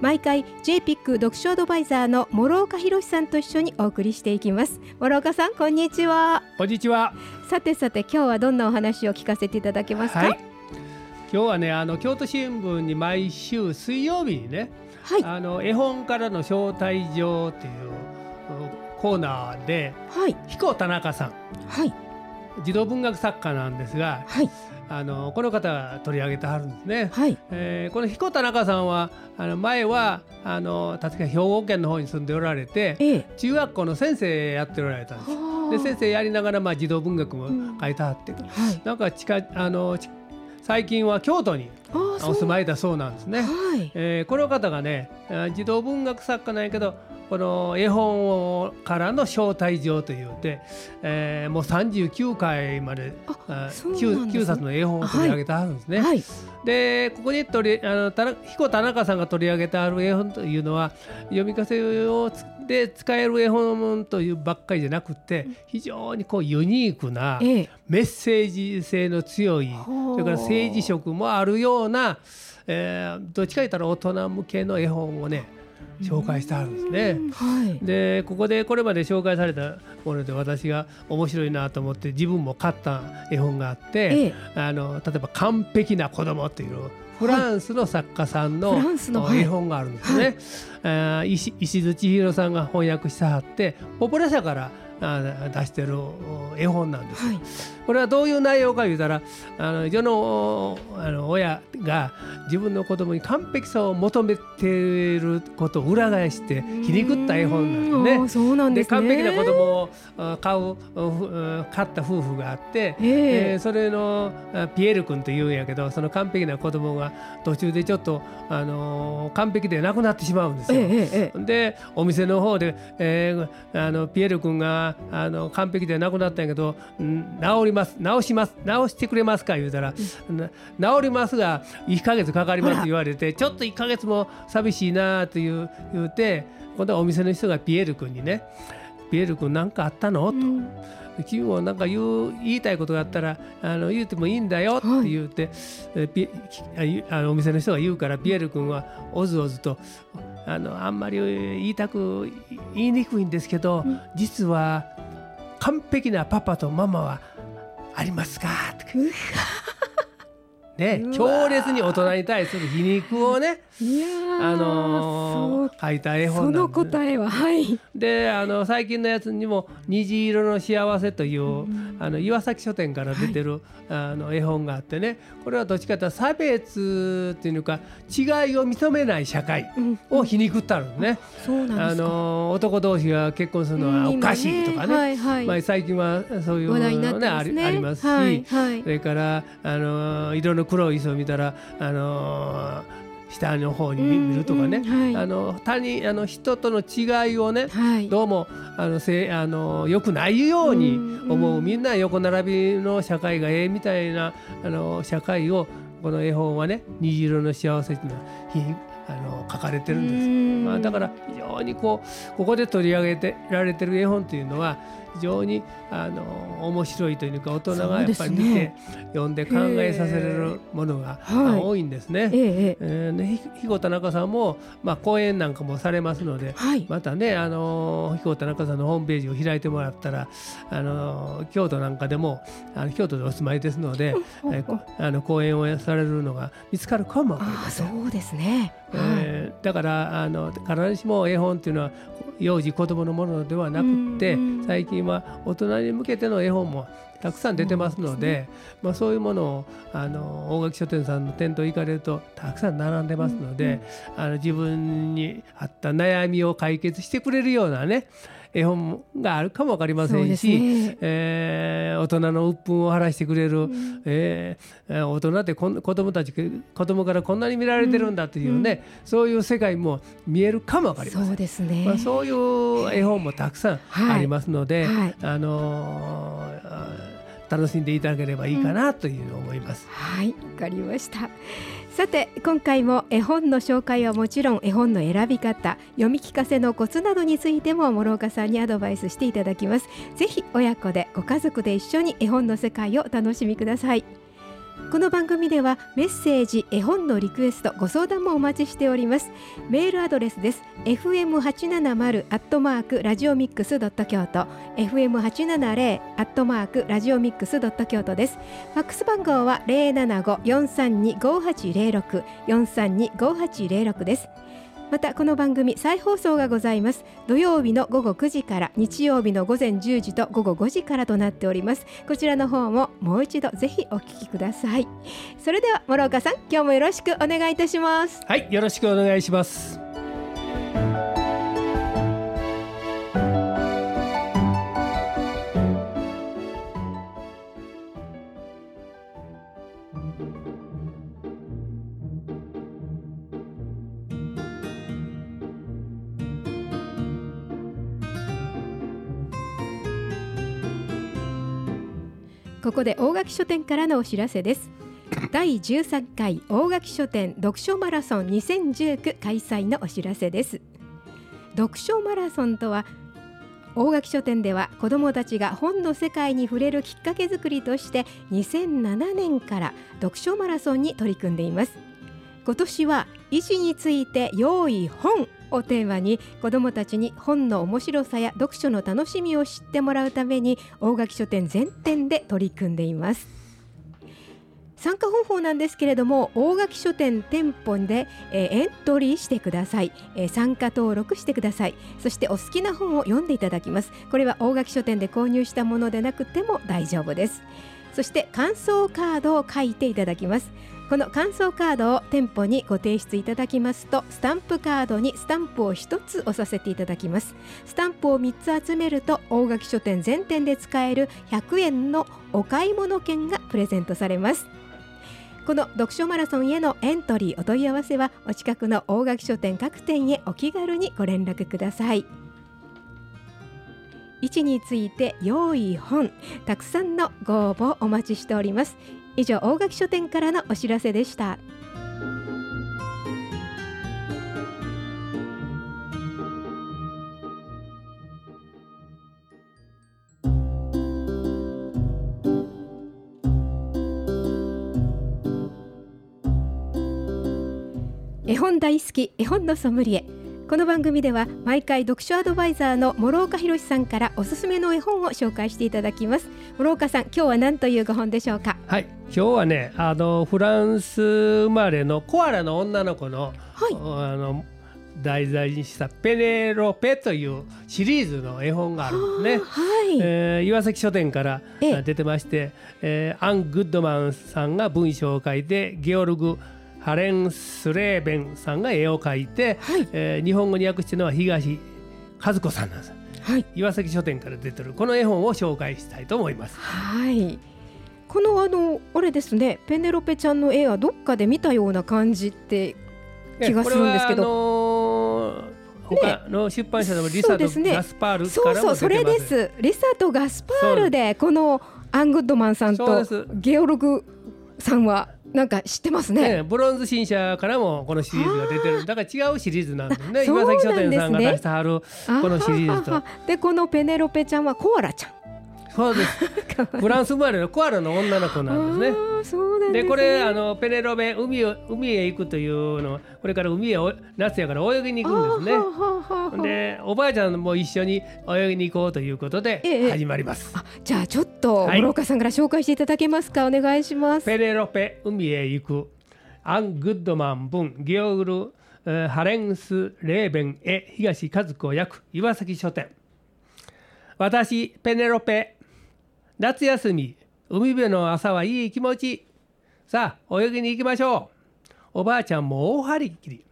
毎回 JPIC 読書アドバイザーの諸岡博さんと一緒にお送りしていきます。諸岡さんこんにちは。こんにちは。さてさて今日はどんなお話を聞かせていただけますか、はい、今日はねあの京都新聞に毎週水曜日にね、はい。あの絵本からの招待状っていうコーナーではい。彦田中さん。はい。児童文学作家なんですがはいあのこの方が取り上げてはるんですね。はい。えーこの彦田中さんはあの前はあの確か兵庫県の方に住んでおられてええ。中学校の先生やっておられたんです。で先生やりながらまあ児童文学も書いてはって、はい。なんか近あのち最近は京都にお住まいだそうなんですね。はい。えーこの方がね児童文学作家なんやけどこの絵本をからの招待状というて、えーもう39回までああそうなん 9, ですね。冊の絵本を取り上げてあるんですね。はい。でここに取りあの彦田中さんが取り上げてある絵本というのは読み聞かせをつで使える絵本というばっかりじゃなくて非常にこうユニークなええ。メッセージ性の強いほうそれから政治色もあるような、えーどっちか言ったら大人向けの絵本をね紹介してあるんですね。はい。でここでこれまで紹介されたもので私が面白いなと思って自分も買った絵本があって、ええ。あの例えば「完璧な子供というフランスの作家さんの,、絵本があるんですね。あー石石津千尋さんが翻訳してはってポプラ社からあー出してるお絵本なんです。はいこれはどういう内容か言うたらあの世のあの親が自分の子供に完璧さを求めていることを裏返して皮肉った絵本なんですね。そうなんです完璧な子供をあ買うう買った夫婦があって、えええーそれのあピエール君というんやけどその完璧な子供が途中でちょっと、あのー完璧でなくなってしまうんですよ。ええええでお店の方で、えーあのピエール君があの完璧でなくなったんやけどん治ります。治します。治してくれますか言うたら、な治りますが1ヶ月かかります言われてちょっと1ヶ月も寂しいなという言うて今度はお店の人がピエール君にね「ピエール君何かあったの?」と。うん君もなんか言う言いたいことがあったらあの言うてもいいんだよって言うて、えピあゆあのお店の人が言うからピエール君はおずおずとあのあんまり言いたく言いにくいんですけど、実は完璧なパパとママはありますか？ってね強烈に大人に対する皮肉をねあのー書いた絵そうそ本なんです。の答えははい。であの最近のやつにも「虹色の幸せ」という、あの岩崎書店から出てる、あの絵本があってね。これはどっちかというと差別っていうか違いを認めない社会うん。を皮肉ったのね、あそうなんですか。の男同士が結婚するのはおかしいとかね,、今はいはい。まあ、最近はそういう話題になのねありってますね。ありますし、はいはい。それからあの色の黒い椅子を見たらあの下の方に見見るとかね、はい。あの他人あの人との違いをね、はい。どうもあのせあの良くないようにうん思う、うんみんな横並びの社会がええみたいなあの社会をこの絵本はね「虹色の幸せ」っていうのはひあの書かれてるんです。うん。まあ、だから非常にこうここで取り上げてられてる絵本というのは非常にあの面白いというか大人がやっぱり見て、ね読んで考えさせられるものが、多いんですね。ええええ。えーね、ひ彦田中さんも、まあ、講演なんかもされますので、はい。またね、あのー、彦田中さんのホームページを開いてもらったら、あのー京都なんかでもあの京都でお住まいですので、えーこあの講演をされるのが見つかるかもわかりああません。そうですね。はい。えーだからあの必ずしも絵本っていうのは幼児子供のものではなくってうん。最近は大人に向けての絵本もたくさん出てますのでまあ、そういうものをあの大垣書店さんの店頭行かれるとたくさん並んでますので、あの自分に合った悩みを解決してくれるようなね絵本があるかも分かりませんし、ね。えー大人の鬱憤を晴らしてくれる、えーえー大人ってこん子供たち子供からこんなに見られてるんだというね、そういう世界も見えるかも分かりません。そう。ですね、まあ、そういう絵本もたくさんはいありますので、はい。あのーあ楽しんでいただければいいかなというふうに思います。はい、わかりました。さて今回も絵本の紹介はもちろん絵本の選び方読み聞かせのコツなどについても諸岡さんにアドバイスしていただきますぜひ親子でご家族で一緒に絵本の世界をお楽しみくださいこの番組ではメッセージ絵本のリクエストご相談もお待ちしております。メールアドレスです。fm870 アットマークラジオミックスドット京都。fm870 アットマークラジオミックスドット京都です。ファックス番号は零七五四三二五八零六。四三二五八零六です。またこの番組再放送がございます。土曜日の午後9時から日曜日の午前10時と午後5時からとなっております。こちらの方ももう一度ぜひお聞きください。それでは諸岡さん今日もよろしくお願いいたします。はい、よろしくお願いします。ここで大垣書店からのお知らせです。第13回大垣書店読書マラソン2019開催のお知らせです。読書マラソンとは大垣書店では子どもたちが本の世界に触れるきっかけ作りとして2007年から読書マラソンに取り組んでいます。今年は医師について用意本をテーマに子どもたちに本の面白さや読書の楽しみを知ってもらうために大垣書店全店で取り組んでいます。参加方法なんですけれども大垣書店店舗で、えーエントリーしてください、えー参加登録してください。そしてお好きな本を読んでいただきます。これは大垣書店で購入したものでなくても大丈夫です。そして感想カードを書いていただきます。この感想カードを店舗にご提出いただきますとスタンプカードにスタンプを1つ押させていただきます。スタンプを3つ集めると大垣書店全店で使える100円のお買い物券がプレゼントされます。この読書マラソンへのエントリーお問い合わせはお近くの大垣書店各店へお気軽にご連絡ください。位置について用意本たくさんのご応募お待ちしております。以上大垣書店からのお知らせでした。絵本大好き絵本のソムリエ。この番組では毎回読書アドバイザーの諸岡博さんからおすすめの絵本を紹介していただきます。諸岡さん今日は何というご本でしょうか？はい、今日はね、あのフランス生まれのコアラの女の子の、はい。あの題材にしたペネロペというシリーズの絵本があるんですね。はい、えー岩崎書店から出てまして、えーアン・グッドマンさんが文章を書いてゲオルグ・ハレンスレーベンさんが絵を描いて、はい。えー日本語に訳してるのは東和子さんなんです。はい。岩崎書店から出てるこの絵本を紹介したいと思います。はい。このあのあれですねペネロペちゃんの絵はどっかで見たような感じって気がするんですけど。これはあのー他の出版社でもリサとそうですね。ガスパールそうからもそう出てます。それです。リサとガスパールでこのアングッドマンさんとゲオルグさんはなんか知ってますね。ね、ブロンズ新社からもこのシリーズが出てる。だから違うシリーズなんですね。岩崎書店さんが出してはるこのシリーズと。でこのペネロペちゃんはコアラちゃんそうです。フランス生まれのコアラの女の子なんですね。ですね。でこれあのペネロベ海を海へ行くというのこれから海へお夏やから泳ぎに行くんですね。ははははでおばあちゃんも一緒に泳ぎに行こうということでええ始まります。あじゃあちょっとはい。諸岡さんから紹介していただけますか？お願いします。ペネロペ海へ行くアン・グッドマン文ギオグル、えーハレンス・レーベンへ東和子役岩崎書店。私ペネロペ夏休み海辺の朝はいい気持ち。さあ泳ぎに行きましょう。おばあちゃんも大張り切り。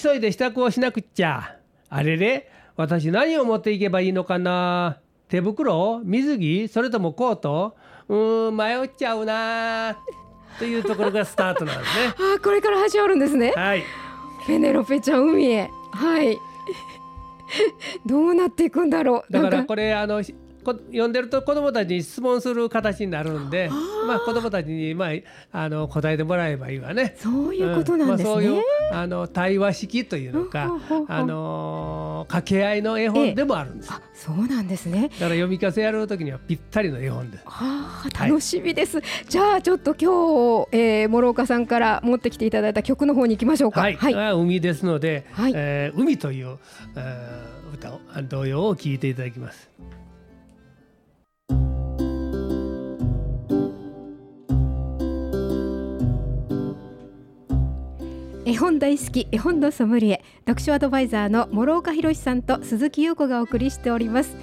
急いで支度をしなくっちゃ。あれれ私何を持っていけばいいのかな。手袋水着それともコート。うーん迷っちゃうな。というところがスタートなんですね。あーこれから始まるんですね。はい。ペネロペちゃん海へ。はいどうなっていくんだろう。だからこれあの読んでると子どもたちに質問する形になるんでまあ子どもたちに、まあ、あの答えてもらえばいいわね。そういうことなんですね、まあ、そういうあの対話式というのかあの掛け合いの絵本でもあるんです。あそうなんですね。だから読み聞かせやるときにはぴったりの絵本で。す。はあ楽しみです、じゃあちょっと今日、えー、諸岡さんから持ってきていただいた曲の方に行きましょうか。はい、はい、あ海ですので、はい。えー海という、えー歌をあ童謡を聞いていただきます。絵本大好き絵本のソムリエ読書アドバイザーの諸岡博さんと鈴木優子がお送りしております。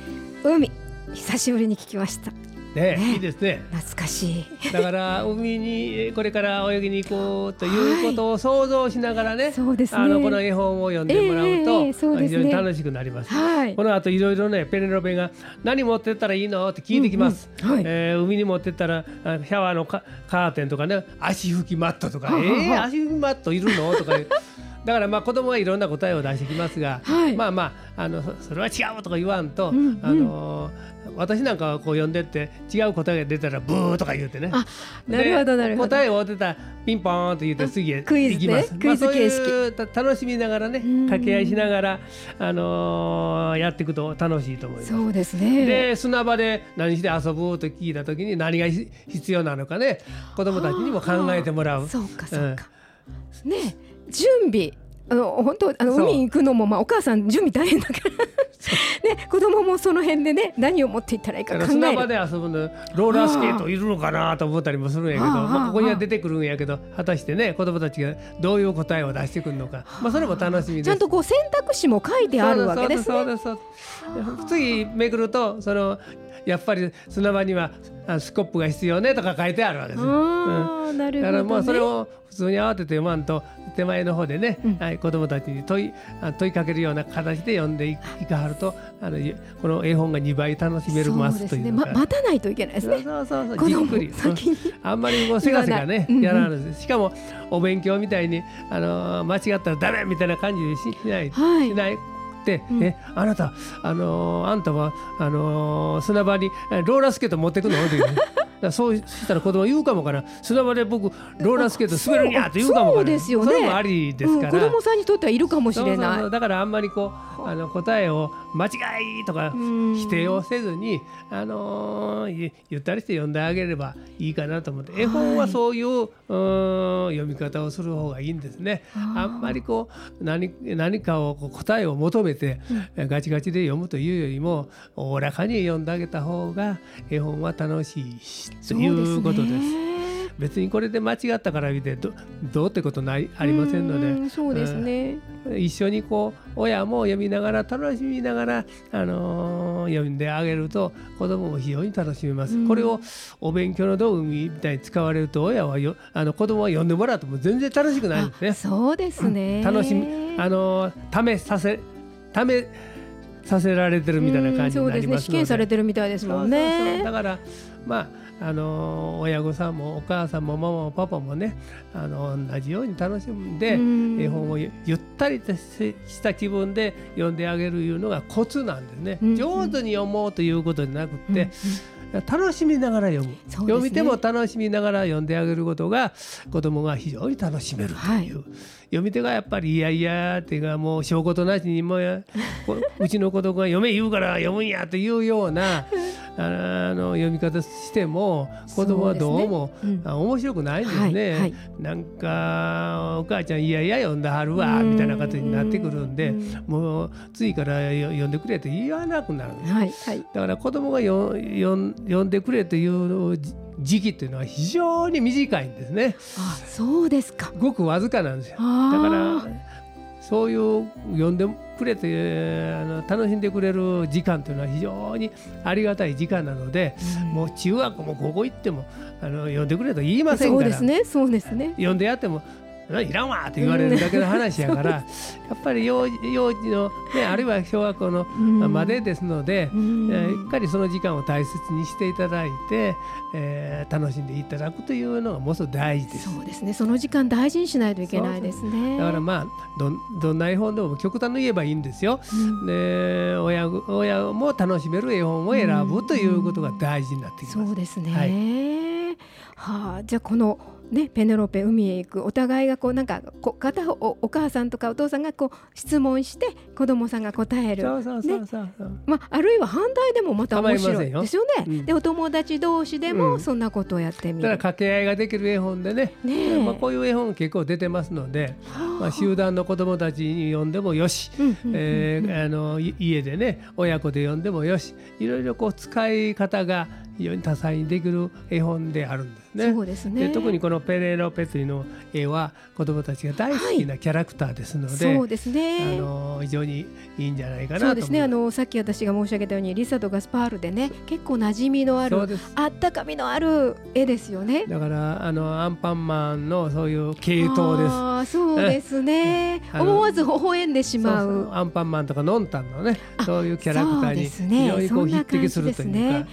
海久しぶりに聞きました。ねね。いいですね。懐かしい。だから海にこれから泳ぎに行こうということを想像しながらね、そうですね。あのこの絵本を読んでもらうと、非常に楽しくなります。はい。この後いろいろねペネロペが何持ってったらいいの？って聞いてきます。うんうん。はい。えー海に持ってったらあシャワーのカカーテンとかね足拭きマットとか、はあはあえー、足拭きマットいるの？とか。だからまあ子供はいろんな答えを出してきますが、はい。まあまああのそそれは違うとか言わんと、うんうん。あの私なんかはこう読んでって違う答えが出たらブーとか言うてね。あなるほどでなるほど。答えを当てたらピンポーンと言って次へ行きます。クイズ形式。まあ、そういうた楽しみながらねうん。掛け合いしながらあのーやっていくと楽しいと思います。そうですね。で砂場で何して遊ぶと聞いた時に何がひ必要なのかね子供たちにも考えてもらう。そうかそうか、ね準備あの本当あの海行くのもまあお母さん準備大変だから。ね子供もその辺でね何を持っていったらいいかだ考える。砂場で遊ぶのローラースケートいるのかなと思ったりもするんやけど、まあ、ここには出てくるんやけど果たしてね子供たちがどういう答えを出してくるのか、まあ、それも楽しみです。ちゃんとこう選択肢も書いてあるわけですね。次めくるとそのやっぱり砂場にはあスコップが必要ねとか書いてあるわけですよ。ああ、なるほど、ね。だからもうそれを普通に慌てて読まんと手前の方でね、うん。はい、子どもたちに問いあ問いかけるような形で読んでいいかはるとあのいこの絵本が2倍楽しめるますというのま、か。待たないといけないですね。そうそうそうじっくり、あんまりこうせかせかねやらない。ですしかもお勉強みたいにあの間違ったらダメみたいな感じでししない、はい。しないうん。えあなたあのあんたはあの砂場にえローラースケート持ってくの？って言うねだそうしたら子供言うかもから砂場で僕ローラースケート滑るんやって言うかもそうですよね。それもありですから、うん、子供さんにとってはいるかもしれない。だからあんまりこうあの答えを間違いとかうん否定をせずに、あのーゆゆったりして読んであげればいいかなと思って。絵本はそういう,、うーん読み方をする方がいいんですね。あんまりこう何何かを答えを求めて、ガチガチで読むというよりもおおらかに読んであげた方が絵本は楽しいしということです。別にこれで間違ったから見てどどうってことないありませんので。うんそうですね。一緒にこう親も読みながら楽しみながら、あのー読んであげると子供も非常に楽しめます、うんこれをお勉強の道具みたいに使われると親はよあの子供は読んでもらうともう全然楽しくないんですねあ。そうですね。楽しみあのー試させ試させられてるみたいな感じになりますので、うんそうですね。試験されてるみたいですもんそうそうそうねだ。からまああの親御さんもお母さんもママもパパもねあの同じように楽しんでうん。絵本をゆゆったりとしした気分で読んであげるいうのがコツなんですね。うん。上手に読もうということじゃなくうん。て、楽しみながら読む、ね。読み手も楽しみながら読んであげることが子供が非常に楽しめるという、読み手がやっぱりいやいやっていうかもう証拠となしにもううちの子供が読め言うから読むんやというような あの読み方しても子供はどうもそうね。うん。あ面白くないんですね。はいはい。なんかお母ちゃんいやいや読んだはるわみたいな形になってくるんでうん。もう次からよ読んでくれと言わなくなるんです。はいはい。だから子供がよよん読んでくれというじ時期っていうのは非常に短いんですね。あ、そうですか。ごくわずかなんですよ。だあからそういう読んでくれてあの楽しんでくれる時間というのは非常にありがたい時間なので、もう中学も高校行ってもあの読んでくれと言いませんからそうですね。そうですね。読んでやってもいらんわって言われるだけの話やから、やっぱり幼幼児の、ね、あるいは小学校のまでですので、えー、しっかりその時間を大切にしていただいて、えー、楽しんでいただくというのがものすごく大事です。そうですねその時間大事にしないといけないですね。だからまあどどんな絵本でも極端に言えばいいんですよ。うん、で親親も楽しめる絵本を選ぶということが大事になってきます。そうですね、はいはあ、じゃあこのね、ペネロペ海へ行くお互いがこうなんかこ片方お母さんとかお父さんがこう質問して子供さんが答える。まあ、あるいは反対でもまた面白い。ですよね、うん、でお友達同士でもそんなことをやってみる、うん、だから掛け合いができる絵本でね。ね、まあ、こういう絵本結構出てますので、まあ、集団の子供たちに読んでもよし、えあの家でね親子で読んでもよしいろいろこう使い方が非常に多彩にできる絵本であるんですね。そうですね。特にこのペレロペツリの絵は子どもたちが大好きなキャラクターですので、はい、そうですね。あの非常にいいんじゃないかなそう。ですねあのさっき私が申し上げたようにリサとガスパールでね結構馴染みのあるあったかみのある絵ですよね。だからあのアンパンマンのそういう系統です。あそうですね。思わず微笑んでしまう。アンパンマンとかノンタンのねそういうキャラクターに非常にこう匹敵するというか。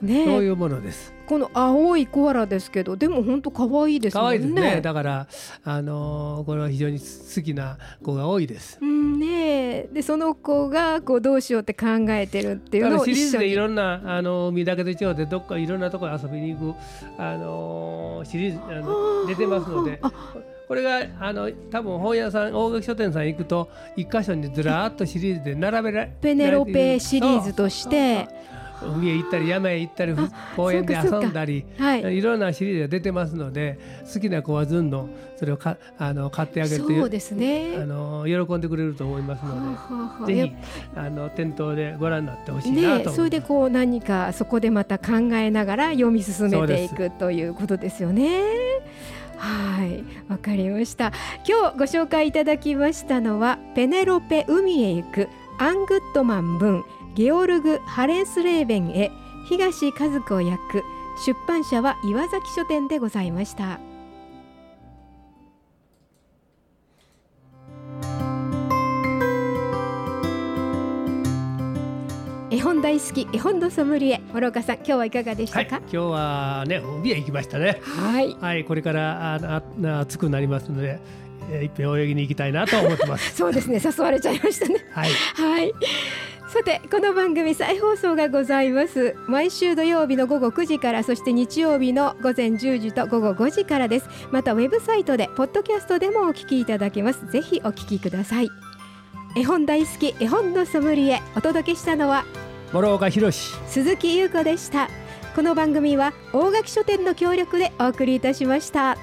ね、そういうものです。この青いコアラですけど、でも本当可愛いですね。可愛いですね。だからあのー、これは非常に好きな子が多いです。うんね、でその子がこうどうしようって考えてるっていうのをシリーズでいろんなあの海だけで違うでどっかいろんなところ遊びに行くあのー、シリーズあの出てますので。これがあの多分本屋さん大垣書店さん行くと一箇所にずらっとシリーズで並べられペネロペシリーズとして海へ行ったり山へ行ったり公園で遊んだり、はい、いろんなシリーズが出てますので好きな子はずんのそれをかあの買ってあげるとそうです、ね、あの喜んでくれると思いますのでぜひあの店頭でご覧になってほしいなと、ね、それでこう何かそこでまた考えながら読み進めていくということですよね。はい、わかりました。今日ご紹介いただきましたのはペネロペ海へ行くアングッドマン文ゲオルグ・ハレンスレーベンへ東和子役出版社は岩崎書店でございました。絵本大好き絵本のソムリエ諸岡さん今日はいかがでしたか、はい、今日はね海へ行きましたね。はい、はい、これからああ暑くなりますのでえー、一遍泳ぎに行きたいなと思ってます。そうですね誘われちゃいましたね。はい、はい。さてこの番組再放送がございます。毎週土曜日の午後9時からそして日曜日の午前10時と午後5時からです。またウェブサイトでポッドキャストでもお聞きいただけます。ぜひお聞きください。絵本大好き絵本のソムリエお届けしたのは諸岡博鈴木優子でした。この番組は大垣書店の協力でお送りいたしました